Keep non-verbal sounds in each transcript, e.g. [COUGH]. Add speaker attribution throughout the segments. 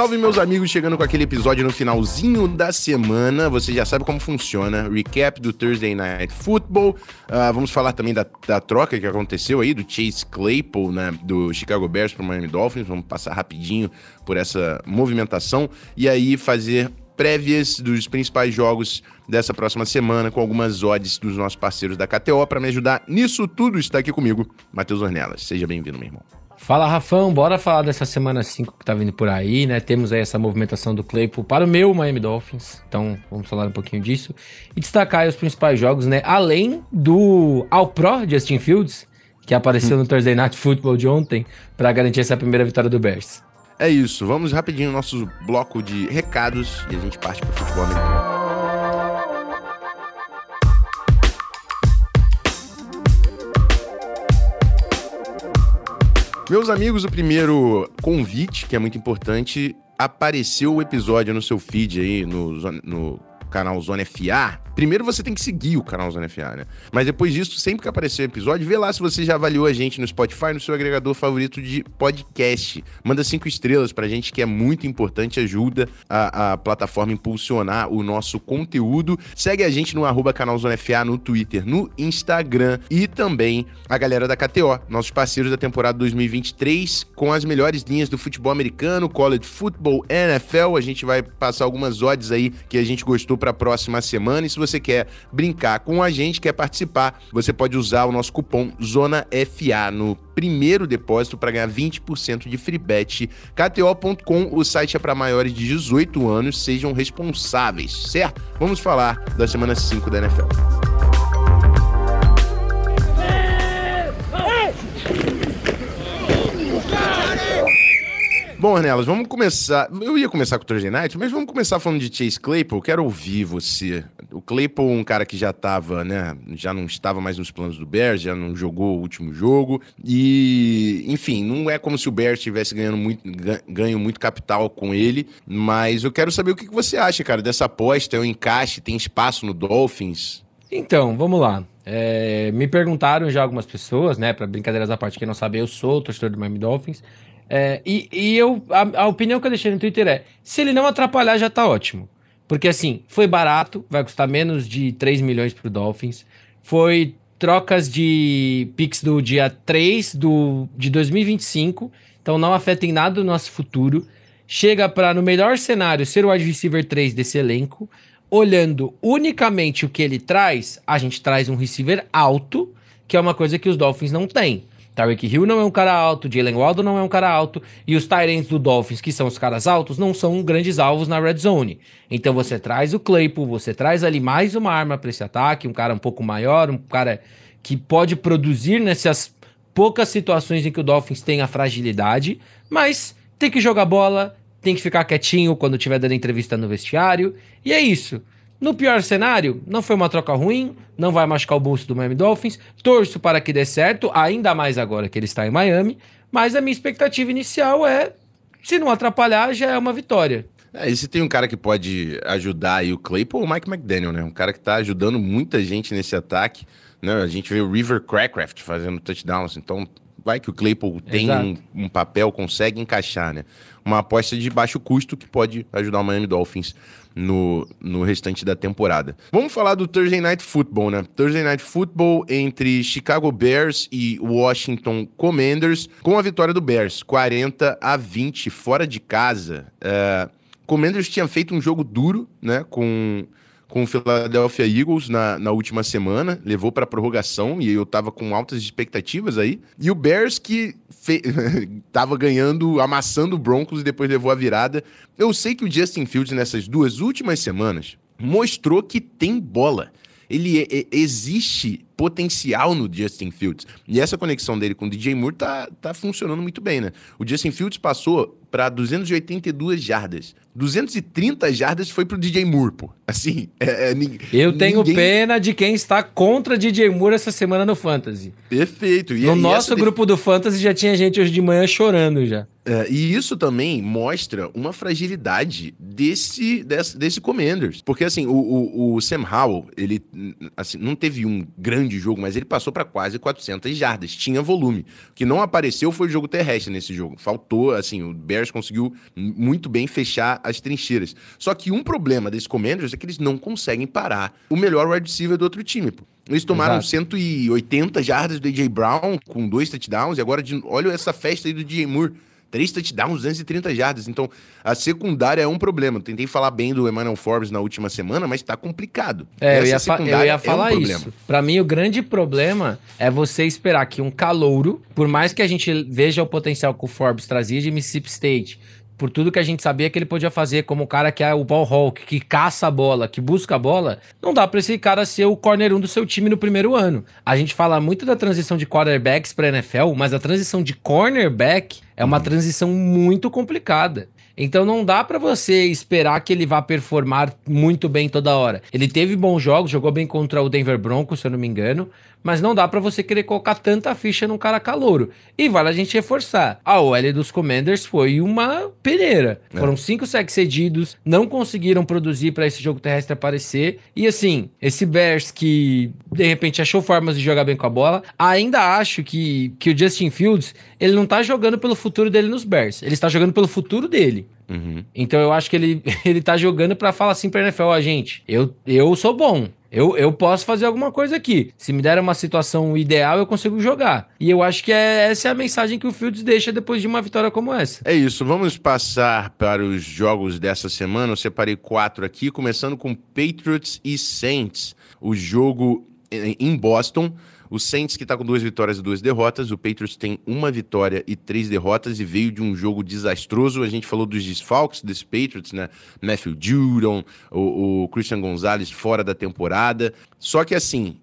Speaker 1: Salve meus amigos, chegando com aquele episódio no finalzinho da semana. Você já sabe como funciona. Recap do Thursday Night Football. Uh, vamos falar também da, da, troca que aconteceu aí do Chase Claypool, né, do Chicago Bears para o Miami Dolphins. Vamos passar rapidinho por essa movimentação e aí fazer prévias dos principais jogos dessa próxima semana com algumas odds dos nossos parceiros da KTO. Para me ajudar nisso tudo, está aqui comigo, Matheus Ornelas. Seja bem-vindo, meu irmão.
Speaker 2: Fala, Rafão, bora falar dessa semana 5 que tá vindo por aí, né? Temos aí essa movimentação do Claypool para o meu Miami Dolphins, então vamos falar um pouquinho disso. E destacar os principais jogos, né? Além do All Pro Justin Fields, que apareceu no Thursday Night Football de ontem, para garantir essa primeira vitória do Bears.
Speaker 1: É isso, vamos rapidinho no nosso bloco de recados e a gente parte para o futebol americano. Meus amigos, o primeiro convite, que é muito importante, apareceu o episódio no seu feed aí, no, no canal Zona FA, primeiro você tem que seguir o canal Zona FA, né? Mas depois disso, sempre que aparecer o episódio, vê lá se você já avaliou a gente no Spotify, no seu agregador favorito de podcast. Manda cinco estrelas pra gente, que é muito importante, ajuda a, a plataforma impulsionar o nosso conteúdo. Segue a gente no arroba canal Zona FA no Twitter, no Instagram e também a galera da KTO, nossos parceiros da temporada 2023, com as melhores linhas do futebol americano, college football, NFL. A gente vai passar algumas odds aí que a gente gostou para a próxima semana. E se você quer brincar com a gente, quer participar, você pode usar o nosso cupom ZONAFA no primeiro depósito para ganhar 20% de free bet. KTO.com, o site é para maiores de 18 anos, sejam responsáveis, certo? Vamos falar da semana 5 da NFL. Bom, Ornelas, vamos começar. Eu ia começar com o Thursday Night, mas vamos começar falando de Chase Claypool. Quero ouvir você. O Claypool, um cara que já estava, né? Já não estava mais nos planos do Bears, já não jogou o último jogo. E, enfim, não é como se o Bears estivesse ganhando muito, ganho muito capital com ele. Mas eu quero saber o que você acha, cara, dessa aposta. É um encaixe, tem espaço no Dolphins?
Speaker 2: Então, vamos lá. É, me perguntaram já algumas pessoas, né? Para brincadeiras à parte, quem não sabe, eu sou torcedor do Miami Dolphins. É, e, e eu, a, a, opinião que eu deixei no Twitter é: se ele não atrapalhar, já tá ótimo. Porque assim, foi barato, vai custar menos de 3 milhões pro Dolphins. Foi trocas de picks do dia 3 do, de 2025, então não afeta em nada o nosso futuro. Chega para, no melhor cenário, ser o wide receiver 3 desse elenco. Olhando unicamente o que ele traz, a gente traz um receiver alto, que é uma coisa que os Dolphins não têm. Tyreek Hill não é um cara alto, Jalen Waddle não é um cara alto, e os Tyrants do Dolphins, que são os caras altos, não são grandes alvos na red zone. Então você traz o Claypool, você traz ali mais uma arma para esse ataque, um cara um pouco maior, um cara que pode produzir nessas poucas situações em que o Dolphins tem a fragilidade, mas tem que jogar bola, tem que ficar quietinho quando estiver dando entrevista no vestiário, e é isso. No pior cenário, não foi uma troca ruim, não vai machucar o bolso do Miami Dolphins. Torço para que dê certo, ainda mais agora que ele está em Miami. Mas a minha expectativa inicial é, se não atrapalhar, já é uma vitória.
Speaker 1: É, e se tem um cara que pode ajudar aí o Claypool, o Mike McDaniel, né? Um cara que está ajudando muita gente nesse ataque. Né? A gente vê o River Crackraft fazendo touchdowns, então vai que o Claypool tem um, um, papel, consegue encaixar, né? Uma aposta de baixo custo que pode ajudar o Miami Dolphins no, no restante da temporada. Vamos falar do Thursday Night Football, né? Thursday Night Football entre Chicago Bears e Washington Commanders, com a vitória do Bears, 40 a 20, fora de casa. Uh, Commanders tinha feito um jogo duro, né? Com com o Philadelphia Eagles na, na última semana, levou para prorrogação e eu tava com altas expectativas aí. E o Bears que fe... [LAUGHS] tava ganhando, amassando o Broncos e depois levou a virada. Eu sei que o Justin Fields nessas duas últimas semanas mostrou que tem bola. Ele é, é, existe potencial no Justin Fields. E essa conexão dele com o DJ Moore tá, tá funcionando muito bem, né? O Justin Fields passou para 282 jardas. 230 jardas foi pro DJ Moore, pô. Assim, é,
Speaker 2: é, Eu tenho ninguém... pena de quem está contra DJ Moore essa semana no Fantasy.
Speaker 1: Perfeito.
Speaker 2: E, no e nosso grupo do Fantasy já tinha gente hoje de manhã chorando já.
Speaker 1: É, e isso também mostra uma fragilidade desse, desse, desse Commanders. Porque, assim, o, o, o Sam Howell, ele assim, não teve um grande jogo, mas ele passou para quase 400 jardas. Tinha volume. O que não apareceu foi o jogo terrestre nesse jogo. Faltou, assim, o Bears conseguiu muito bem fechar as trincheiras. Só que um problema desse Commanders é que eles não conseguem parar o melhor wide receiver do outro time. Pô. Eles tomaram Exato. 180 jardas do AJ Brown com dois touchdowns e agora de, olha essa festa aí do DJ Moore. Três touchdowns, 230 jardas. Então, a secundária é um problema. Tentei falar bem do Emmanuel Forbes na última semana, mas tá complicado.
Speaker 2: É, eu ia, eu ia, falar é um isso. Para mim, o grande problema é você esperar que um calouro, por mais que a gente veja o potencial que o Forbes trazia de Mississippi State, por tudo que a gente sabia que ele podia fazer como o cara que é o ball hawk, que caça a bola, que busca a bola, não dá para esse cara ser o corner 1 do seu time no primeiro ano. A gente fala muito da transição de quarterbacks para NFL, mas a transição de cornerback é uma transição muito complicada. Então não dá para você esperar que ele vá performar muito bem toda hora. Ele teve bons jogos, jogou bem contra o Denver Broncos, se eu não me engano, mas não dá para você querer colocar tanta ficha num cara calouro. E vale a gente reforçar. A OL dos Commanders foi uma peneira. É. Foram cinco sacks cedidos, não conseguiram produzir para esse jogo terrestre aparecer. E assim, esse Bears que de repente achou formas de jogar bem com a bola, ainda acho que, que o Justin Fields, ele não tá jogando pelo futuro dele nos Bears, ele está jogando pelo futuro dele. Uhum. Então eu acho que ele, [LAUGHS] ele tá jogando para falar assim pra NFL, ó, gente, eu, eu sou bom. Eu, eu posso fazer alguma coisa aqui. Se me der uma situação ideal, eu consigo jogar. E eu acho que é, essa é a mensagem que o Fields deixa depois de uma vitória como essa.
Speaker 1: É isso. Vamos passar para os jogos dessa semana. Eu separei quatro aqui, começando com Patriots e Saints. O jogo em Boston. O Saints, que está com duas vitórias e duas derrotas. O Patriots tem uma vitória e três derrotas e veio de um jogo desastroso. A gente falou dos desfalques desse Patriots, né? Matthew Judon, o, o Christian Gonzalez fora da temporada. Só que assim,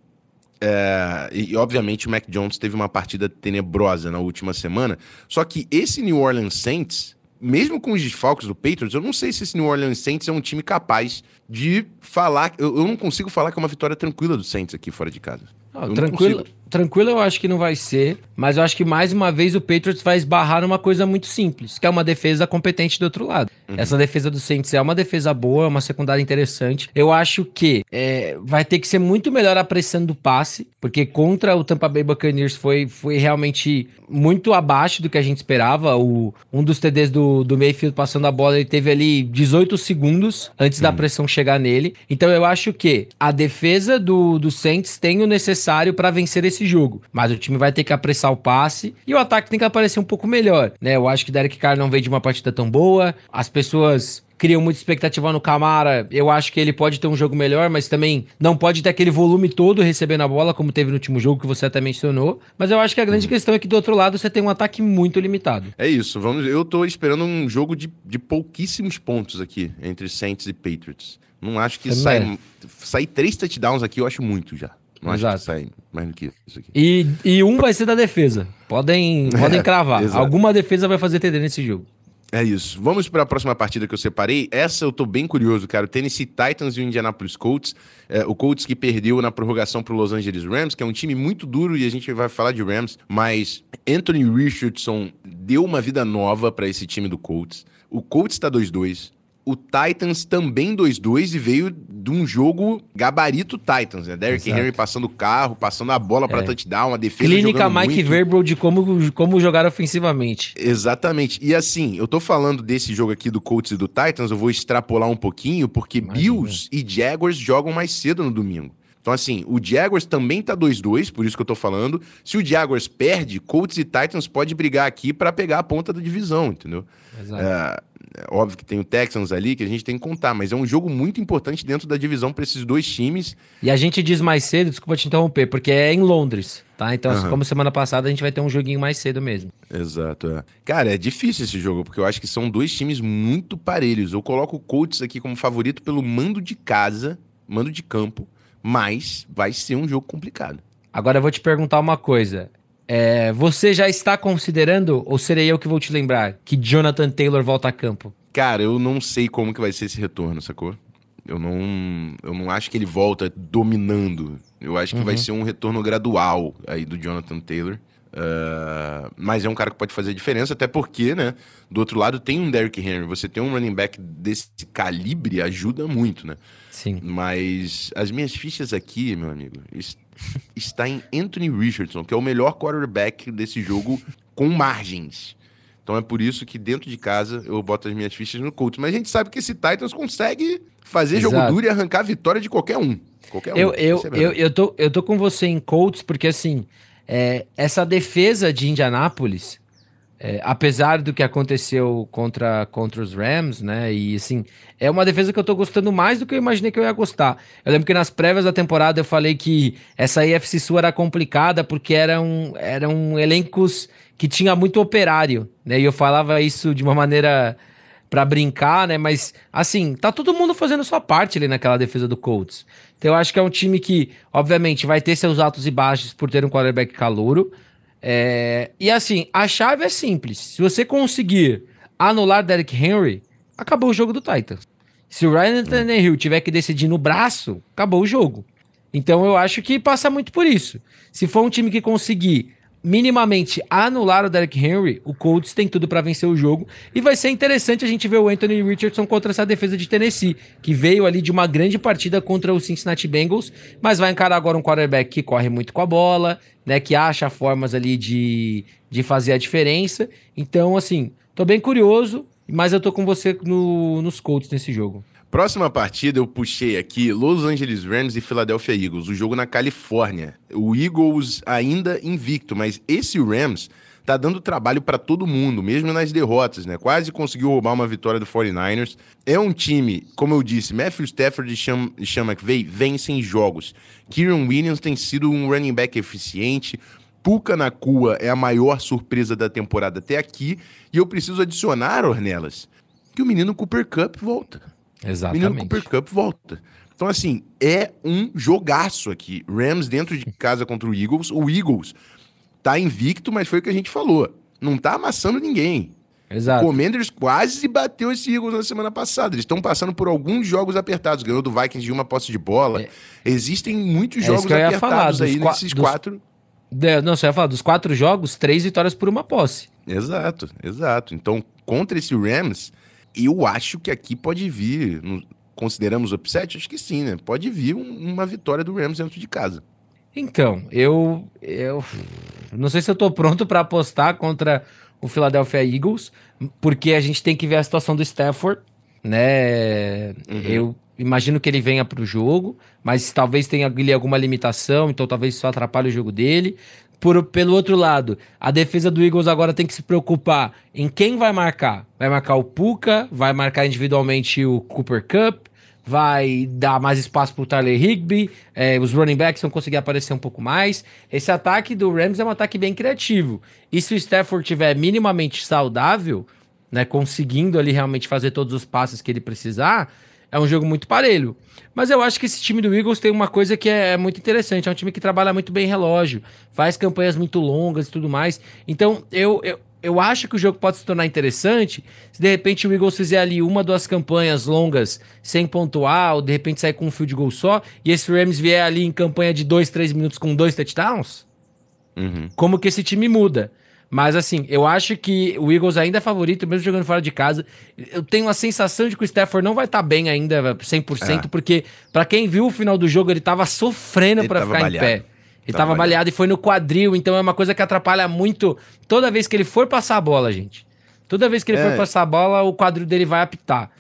Speaker 1: é, e, obviamente o Mac Jones teve uma partida tenebrosa na última semana. Só que esse New Orleans Saints, mesmo com os desfalques do Patriots, eu não sei se esse New Orleans Saints é um time capaz de falar. Eu, eu não consigo falar que é uma vitória tranquila do Saints aqui fora de casa.
Speaker 2: Ah, tranquilo, tranquilo eu acho que não vai ser, mas eu acho que mais uma vez o Patriots vai esbarrar numa coisa muito simples, que é uma defesa competente do outro lado. Uhum. Essa defesa do Saints é uma defesa boa, é uma secundária interessante. Eu acho que é, vai ter que ser muito melhor a pressão do passe, porque contra o Tampa Bay Buccaneers foi, foi realmente muito abaixo do que a gente esperava. O, um dos TDs do, do Mayfield passando a bola, ele teve ali 18 segundos antes uhum. da pressão chegar nele. Então eu acho que a defesa do, do Saints tem o necessário necessário para vencer esse jogo. Mas o time vai ter que apressar o passe e o ataque tem que aparecer um pouco melhor, né? Eu acho que Derek Carr não veio de uma partida tão boa. As pessoas criam muita expectativa no Camara. Eu acho que ele pode ter um jogo melhor, mas também não pode ter aquele volume todo recebendo a bola, como teve no último jogo que você até mencionou. Mas eu acho que a grande questão é que do outro lado você tem um ataque muito limitado.
Speaker 1: É isso. Vamos, eu tô esperando um jogo de, de pouquíssimos pontos aqui entre Saints e Patriots. Não acho que sai, sair três touchdowns aqui, eu acho muito já. Não Exato. sai mais do que isso aqui.
Speaker 2: E, e um vai ser da defesa. Podem, podem [LAUGHS] cravar. Alguma defesa vai fazer TD nesse jogo.
Speaker 1: É isso. Vamos para a próxima partida que eu separei. Essa eu tô bem curioso, cara. O Tennessee Titans e o Indianapolis Colts. É, o Colts que perdeu na prorrogação para Los Angeles Rams, que é um time muito duro e a gente vai falar de Rams, mas Anthony Richardson deu uma vida nova para esse time do Colts. O Colts está 2-2 o Titans também 2-2 e veio de um jogo gabarito Titans, né? Derrick Henry passando o carro, passando a bola para é. touchdown, a defesa
Speaker 2: Clínica Mike muito. Verbal de como, como jogar ofensivamente.
Speaker 1: Exatamente. E assim, eu tô falando desse jogo aqui do Colts e do Titans, eu vou extrapolar um pouquinho, porque Imagina. Bills e Jaguars jogam mais cedo no domingo. Então, assim, o Jaguars também tá 2-2, por isso que eu tô falando. Se o Jaguars perde, Colts e Titans pode brigar aqui para pegar a ponta da divisão, entendeu? Exato. É, é óbvio que tem o Texans ali que a gente tem que contar, mas é um jogo muito importante dentro da divisão para esses dois times.
Speaker 2: E a gente diz mais cedo, desculpa te interromper, porque é em Londres, tá? Então, uhum. como semana passada, a gente vai ter um joguinho mais cedo mesmo.
Speaker 1: Exato. É. Cara, é difícil esse jogo, porque eu acho que são dois times muito parelhos. Eu coloco o Colts aqui como favorito pelo mando de casa, mando de campo, mas vai ser um jogo complicado.
Speaker 2: Agora eu vou te perguntar uma coisa. É, você já está considerando, ou serei eu que vou te lembrar, que Jonathan Taylor volta a campo?
Speaker 1: Cara, eu não sei como que vai ser esse retorno, sacou? Eu não, eu não acho que ele volta dominando. Eu acho que uhum. vai ser um retorno gradual aí do Jonathan Taylor. Uh, mas é um cara que pode fazer diferença, até porque, né? Do outro lado tem um Derrick Henry. Você tem um running back desse calibre ajuda muito, né?
Speaker 2: Sim.
Speaker 1: Mas as minhas fichas aqui, meu amigo, [LAUGHS] está em Anthony Richardson, que é o melhor quarterback desse jogo com margens. Então é por isso que dentro de casa eu boto as minhas fichas no Colts. Mas a gente sabe que esse Titans consegue fazer Exato. jogo duro e arrancar a vitória de qualquer um. Qualquer
Speaker 2: eu, um. Eu, eu, eu, tô, eu tô com você em Colts porque, assim, é, essa defesa de Indianápolis, é, apesar do que aconteceu contra, contra os Rams, né? E assim, é uma defesa que eu tô gostando mais do que eu imaginei que eu ia gostar. Eu lembro que nas prévias da temporada eu falei que essa IFC Sul era complicada porque eram, eram elencos que tinha muito operário, né? E eu falava isso de uma maneira para brincar, né? Mas assim, tá todo mundo fazendo sua parte ali naquela defesa do Colts. Então eu acho que é um time que, obviamente, vai ter seus altos e baixos por ter um quarterback calouro. É... E assim, a chave é simples. Se você conseguir anular Derrick Henry, acabou o jogo do Titans. Se o Ryan Tannehill tiver que decidir no braço, acabou o jogo. Então eu acho que passa muito por isso. Se for um time que conseguir minimamente anular o Derrick Henry, o Colts tem tudo para vencer o jogo. E vai ser interessante a gente ver o Anthony Richardson contra essa defesa de Tennessee, que veio ali de uma grande partida contra o Cincinnati Bengals, mas vai encarar agora um quarterback que corre muito com a bola, né, que acha formas ali de, de fazer a diferença. Então, assim, tô bem curioso, mas eu tô com você no, nos Colts nesse jogo.
Speaker 1: Próxima partida eu puxei aqui Los Angeles Rams e Philadelphia Eagles, o jogo na Califórnia. O Eagles ainda invicto, mas esse Rams tá dando trabalho para todo mundo, mesmo nas derrotas, né? Quase conseguiu roubar uma vitória do 49ers. É um time, como eu disse, Matthew Stafford e Sean, Sean McVay vencem jogos. Kieran Williams tem sido um running back eficiente. Puka na Cua é a maior surpresa da temporada até aqui. E eu preciso adicionar, Ornelas, que o menino Cooper Cup volta.
Speaker 2: Exatamente.
Speaker 1: Menino Cooper Cup volta. Então, assim, é um jogaço aqui. Rams dentro de casa contra o Eagles. O Eagles tá invicto, mas foi o que a gente falou. Não tá amassando ninguém.
Speaker 2: Exato.
Speaker 1: O Commanders quase bateu esse Eagles na semana passada. Eles estão passando por alguns jogos apertados. Ganhou do Vikings de uma posse de bola. É. Existem muitos é jogos apertados falar, aí qu nesses dos... quatro.
Speaker 2: Não, você ia falar, dos quatro jogos, três vitórias por uma posse.
Speaker 1: Exato, exato. Então, contra esse Rams, eu acho que aqui pode vir, consideramos o upset? Acho que sim, né? Pode vir um, uma vitória do Rams dentro de casa.
Speaker 2: Então, eu, eu não sei se eu tô pronto para apostar contra o Philadelphia Eagles, porque a gente tem que ver a situação do Stafford, né? Uhum. Eu imagino que ele venha para o jogo, mas talvez tenha ali alguma limitação, então talvez isso atrapalhe o jogo dele. Por, pelo outro lado, a defesa do Eagles agora tem que se preocupar em quem vai marcar. Vai marcar o Puka, vai marcar individualmente o Cooper Cup, vai dar mais espaço para o Tyler Higby, é, os running backs vão conseguir aparecer um pouco mais. Esse ataque do Rams é um ataque bem criativo. E se o Stafford tiver minimamente saudável, né, conseguindo ali realmente fazer todos os passes que ele precisar, é um jogo muito parelho. Mas eu acho que esse time do Eagles tem uma coisa que é muito interessante. É um time que trabalha muito bem relógio, faz campanhas muito longas e tudo mais. Então, eu, eu, eu acho que o jogo pode se tornar interessante se de repente o Eagles fizer ali uma, duas campanhas longas sem pontuar, ou de repente sair com um field goal só, e esse Rams vier ali em campanha de dois, três minutos com dois touchdowns. Uhum. Como que esse time muda? Mas assim, eu acho que o Eagles ainda é favorito, mesmo jogando fora de casa. Eu tenho a sensação de que o Stafford não vai estar tá bem ainda 100%, é. porque para quem viu o final do jogo, ele tava sofrendo para ficar baleado. em pé. Ele tava, tava baleado e foi no quadril, então é uma coisa que atrapalha muito toda vez que ele for passar a bola, gente. Toda vez que ele é. for passar a bola, o quadril dele vai apitar.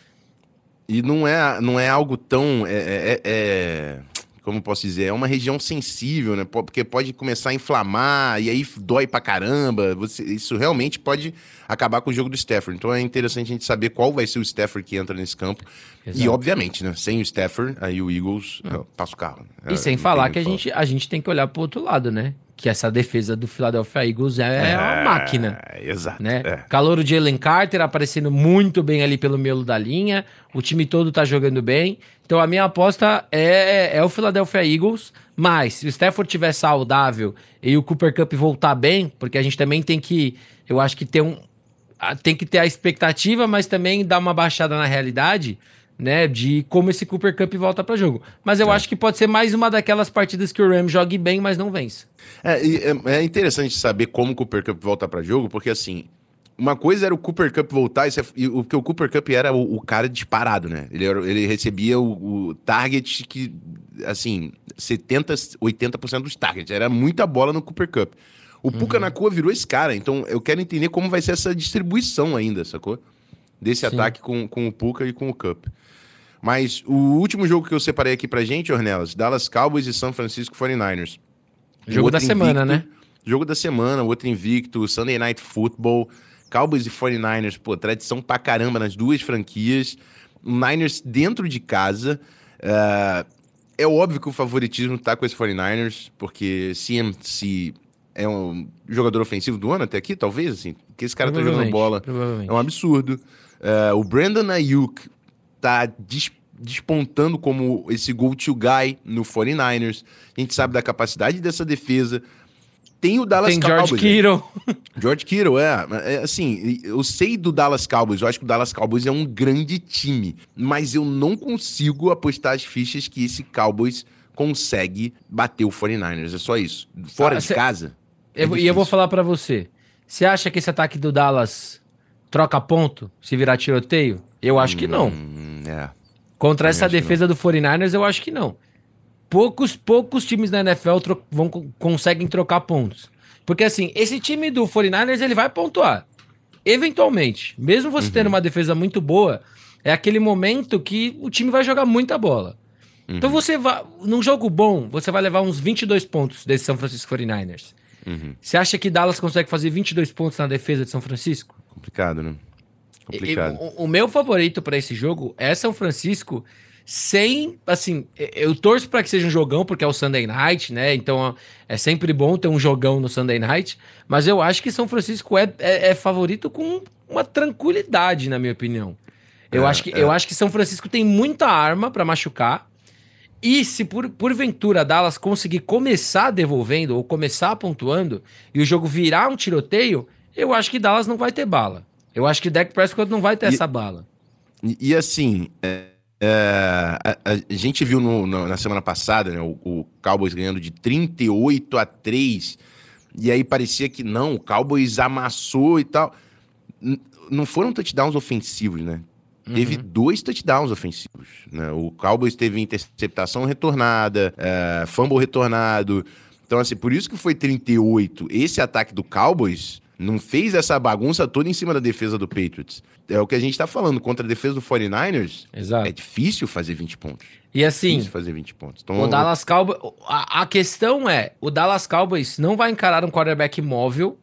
Speaker 1: E não é, não é algo tão. é, é, é como posso dizer, é uma região sensível, né? Porque pode começar a inflamar e aí dói pra caramba. Você, isso realmente pode acabar com o jogo do Stafford. Então é interessante a gente saber qual vai ser o Stafford que entra nesse campo. Exato. E obviamente, né? Sem o Stafford, aí o Eagles é, passa o carro.
Speaker 2: E sem é, falar que a gente, a gente tem que olhar pro outro lado, né? que essa defesa do Philadelphia Eagles é, é uma máquina.
Speaker 1: Exato.
Speaker 2: Né? É. Calor de Jalen Carter aparecendo muito bem ali pelo meio da linha. O time todo tá jogando bem. Então a minha aposta é, é o Philadelphia Eagles. Mas se o Stafford tiver saudável e o Cooper Cup voltar bem, porque a gente também tem que, eu acho que ter um, tem que ter a expectativa, mas também dar uma baixada na realidade. né, de como esse Cooper Cup volta para jogo. Mas eu é. acho que pode ser mais uma daquelas partidas que o Rams jogue bem, mas não vence.
Speaker 1: É, é, é interessante saber como o Cooper Cup volta para jogo, porque assim, uma coisa era o Cooper Cup voltar, e o que o Cooper Cup era o, o, cara disparado, né? Ele, era, ele recebia o, o, target que, assim, 70, 80% dos targets. Era muita bola no Cooper Cup. O uhum. Puka Nakua virou esse cara, então eu quero entender como vai ser essa distribuição ainda, sacou? Desse Sim. ataque com, com o Puka e com o Cup. Mas o último jogo que eu separei aqui pra gente, Ornelas, Dallas Cowboys e San Francisco 49ers.
Speaker 2: Jogo da semana, né?
Speaker 1: Jogo da semana, outro invicto, Sunday Night Football, Cowboys e 49ers, pô, tradição pra caramba nas duas franquias. Niners dentro de casa. Uh, é óbvio que o favoritismo tá com os 49ers, porque CMC é um jogador ofensivo do ano até aqui, talvez, assim, porque esse cara tá jogando bola. É um absurdo. Uh, o Brandon Ayuk tá dis despontando como esse go-to guy no 49ers. A gente sabe da capacidade dessa defesa. Tem o Dallas
Speaker 2: Tem Cowboys. George Kittle. [LAUGHS]
Speaker 1: George Kittle, é, é. Assim, eu sei do Dallas Cowboys. Eu acho que o Dallas Cowboys é um grande time. Mas eu não consigo apostar as fichas que esse Cowboys consegue bater o 49ers. É só isso. Fora ah, de cê... casa.
Speaker 2: É e eu vou falar para você. Você acha que esse ataque do Dallas troca ponto se virar tiroteio? Eu acho que não. Hum, é. Contra essa defesa do 49ers, eu acho que não. Poucos, poucos times da NFL tro vão, conseguem trocar pontos. Porque assim, esse time do 49ers, ele vai pontuar. Eventualmente. Mesmo você uhum. tendo uma defesa muito boa, é aquele momento que o time vai jogar muita bola. Então uhum. Então você vai. Num jogo bom, você vai levar uns 22 pontos desse São Francisco 49ers. Uhum. Você acha que Dallas consegue fazer 22 pontos na defesa de São Francisco?
Speaker 1: Complicado, né?
Speaker 2: Complicado. E, o, o, meu favorito para esse jogo é São Francisco sem, assim, eu torço para que seja um jogão porque é o Sunday Night, né? Então é sempre bom ter um jogão no Sunday Night, mas eu acho que São Francisco é, é, é favorito com uma tranquilidade, na minha opinião. Eu, é, acho que, eu é. acho que São Francisco tem muita arma para machucar. E se por, porventura Dallas conseguir começar devolvendo ou começar pontuando e o jogo virar um tiroteio, eu acho que Dallas não vai ter bala. Eu acho que Dak Prescott não vai ter e, essa bala.
Speaker 1: E, e assim, é, é, a, a, gente viu no, no, na semana passada né, o, o, Cowboys ganhando de 38 a 3, e aí parecia que não, o Cowboys amassou e tal. N não foram touchdowns ofensivos, né? Uhum. Teve dois touchdowns ofensivos. Né? O Cowboys teve interceptação retornada, é, fumble retornado. Então, assim, por isso que foi 38. Esse ataque do Cowboys não fez essa bagunça toda em cima da defesa do Patriots. É o que a gente tá falando. Contra a defesa do 49ers, Exato. é difícil fazer 20 pontos.
Speaker 2: E assim,
Speaker 1: difícil fazer 20 pontos.
Speaker 2: Então, o Dallas Cowboys, a, a, questão é, o Dallas Cowboys não vai encarar um quarterback móvel.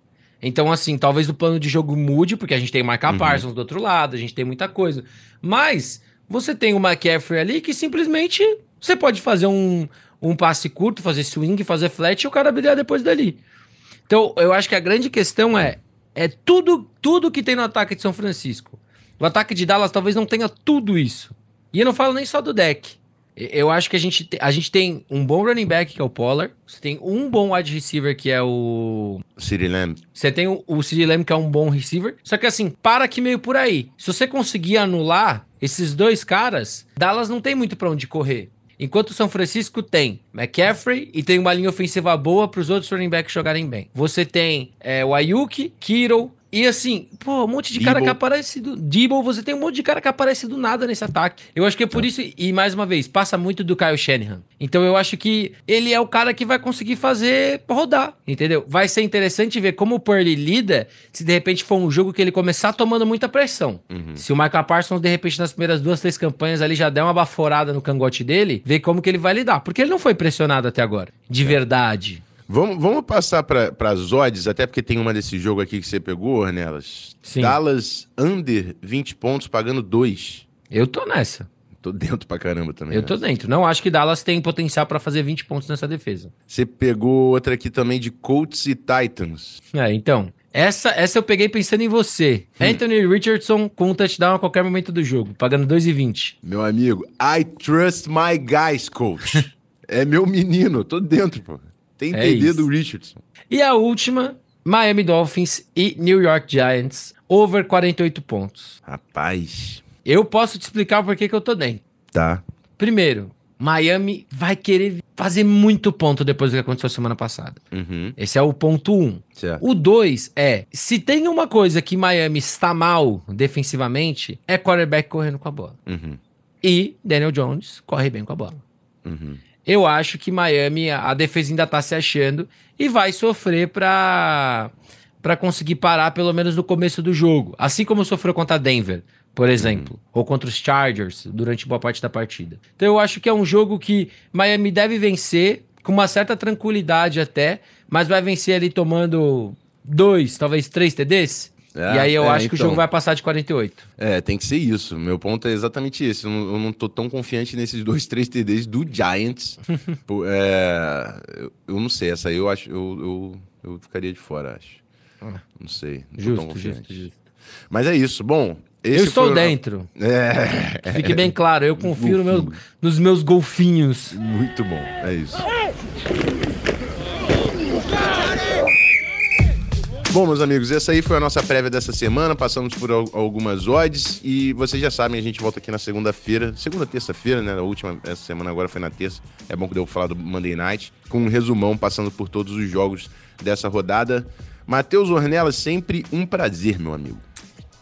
Speaker 2: Então, assim, talvez o plano de jogo mude, porque a gente tem o Micah uhum. Parsons do outro lado, a gente tem muita coisa. Mas você tem o McCaffrey ali que simplesmente você pode fazer um, um passe curto, fazer swing, fazer flat e o cara brilhar depois dali. Então, eu acho que a grande questão é é tudo tudo que tem no ataque de São Francisco. O ataque de Dallas talvez não tenha tudo isso. E eu não falo nem só do deck. Eu acho que a gente, a gente tem um bom running back, que é o Pollard. Você tem um bom wide receiver, que é o...
Speaker 1: City Lamb.
Speaker 2: Você tem o, o City Lamb, que é um bom receiver. Só que assim, para aqui meio por aí. Se você conseguir anular esses dois caras, Dallas não tem muito para onde correr. Enquanto o São Francisco tem McCaffrey e tem uma linha ofensiva boa para os outros running backs jogarem bem. Você tem é, o Ayuki, Kittle, e assim, pô, um monte de Debo. cara que aparece do. Debo, você tem um monte de cara que aparece do nada nesse ataque. Eu acho que é por tá. isso, e mais uma vez, passa muito do Kyle Shanahan. Então eu acho que ele é o cara que vai conseguir fazer rodar, entendeu? Vai ser interessante ver como o Purdy lida se de repente for um jogo que ele começar tomando muita pressão. Uhum. Se o Michael Parsons, de repente, nas primeiras duas, três campanhas ali já der uma baforada no cangote dele, ver como que ele vai lidar. Porque ele não foi pressionado até agora. De é. verdade.
Speaker 1: Vamos, vamos passar para as odds, até porque tem uma desse jogo aqui que você pegou, Ornelas. Sim. Dallas under 20 pontos, pagando 2.
Speaker 2: Eu tô nessa.
Speaker 1: Tô dentro pra caramba também.
Speaker 2: Eu né? tô dentro. Não acho que Dallas tem potencial para fazer 20 pontos nessa defesa.
Speaker 1: Você pegou outra aqui também de Colts e Titans.
Speaker 2: É, então. Essa, essa eu peguei pensando em você. Hum. Anthony Richardson com um touchdown a qualquer momento do jogo, pagando 2,20.
Speaker 1: Meu amigo, I trust my guys, coach. [LAUGHS] é meu menino, tô dentro, pô. Tem é TD do Richardson.
Speaker 2: E a última, Miami Dolphins e New York Giants, over 48 pontos.
Speaker 1: Rapaz,
Speaker 2: Eu posso te explicar por que, que eu tô dentro.
Speaker 1: Tá.
Speaker 2: Primeiro, Miami vai querer fazer muito ponto depois do que aconteceu semana passada.
Speaker 1: Uhum.
Speaker 2: Esse é o ponto um.
Speaker 1: Certo.
Speaker 2: O dois é, se tem uma coisa que Miami está mal defensivamente, é quarterback correndo com a bola.
Speaker 1: Uhum.
Speaker 2: E Daniel Jones corre bem com a bola.
Speaker 1: Uhum.
Speaker 2: Eu acho que Miami, a defesa ainda tá se achando e vai sofrer pra, pra conseguir parar pelo menos no começo do jogo. Assim como sofreu contra Denver, por exemplo. Ou contra os Chargers durante boa parte da partida. Então eu acho que é um jogo que Miami deve vencer com uma certa tranquilidade até, mas vai vencer ali tomando dois, talvez três TDs.
Speaker 1: É,
Speaker 2: e aí eu
Speaker 1: é,
Speaker 2: acho que o
Speaker 1: então.
Speaker 2: jogo vai passar de 48.
Speaker 1: É, tem que ser isso. Meu ponto é exatamente esse. Eu não, eu não tô tão confiante nesses dois, [LAUGHS] três TDs do Giants. [LAUGHS] É, eu, eu não sei, essa aí eu acho. Eu, eu, eu ficaria de fora, acho.
Speaker 2: Ah.
Speaker 1: Não sei. Não tô tão
Speaker 2: Justo,
Speaker 1: confiante.
Speaker 2: justo, justo.
Speaker 1: Mas é isso. Bom. esse
Speaker 2: Eu estou
Speaker 1: o-
Speaker 2: dentro.
Speaker 1: É,
Speaker 2: Que Fique bem [LAUGHS] claro, eu confio no meu- nos meus golfinhos.
Speaker 1: muito bom. É isso. Bom, meus amigos, essa aí foi a nossa prévia dessa semana. Passamos por al- algumas odds e vocês já sabem, a gente volta aqui na segunda-feira. Segunda, terça-feira, né? A última, essa semana agora foi na terça. É bom que deu pra falar do Monday Night. Com um resumão passando por todos os jogos dessa rodada. Matheus Ornelas, sempre um prazer, meu amigo.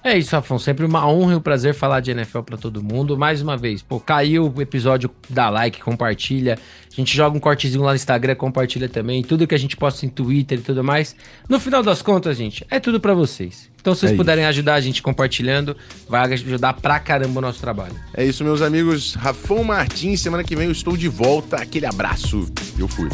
Speaker 2: É isso, Afonso. Sempre uma honra e um prazer falar de NFL pra todo mundo. Mais uma vez, pô, caiu o episódio, dá like, compartilha. A gente joga um cortezinho lá no Instagram, compartilha também. Tudo que a gente posta em Twitter e tudo mais. No final das contas, gente, é tudo pra vocês. Então, se vocês
Speaker 1: É
Speaker 2: puderem ajudar a gente compartilhando, vai ajudar pra caramba o nosso trabalho.
Speaker 1: É isso, meus amigos. Rafão Martins, semana que vem eu estou de volta. Aquele abraço. Eu fui.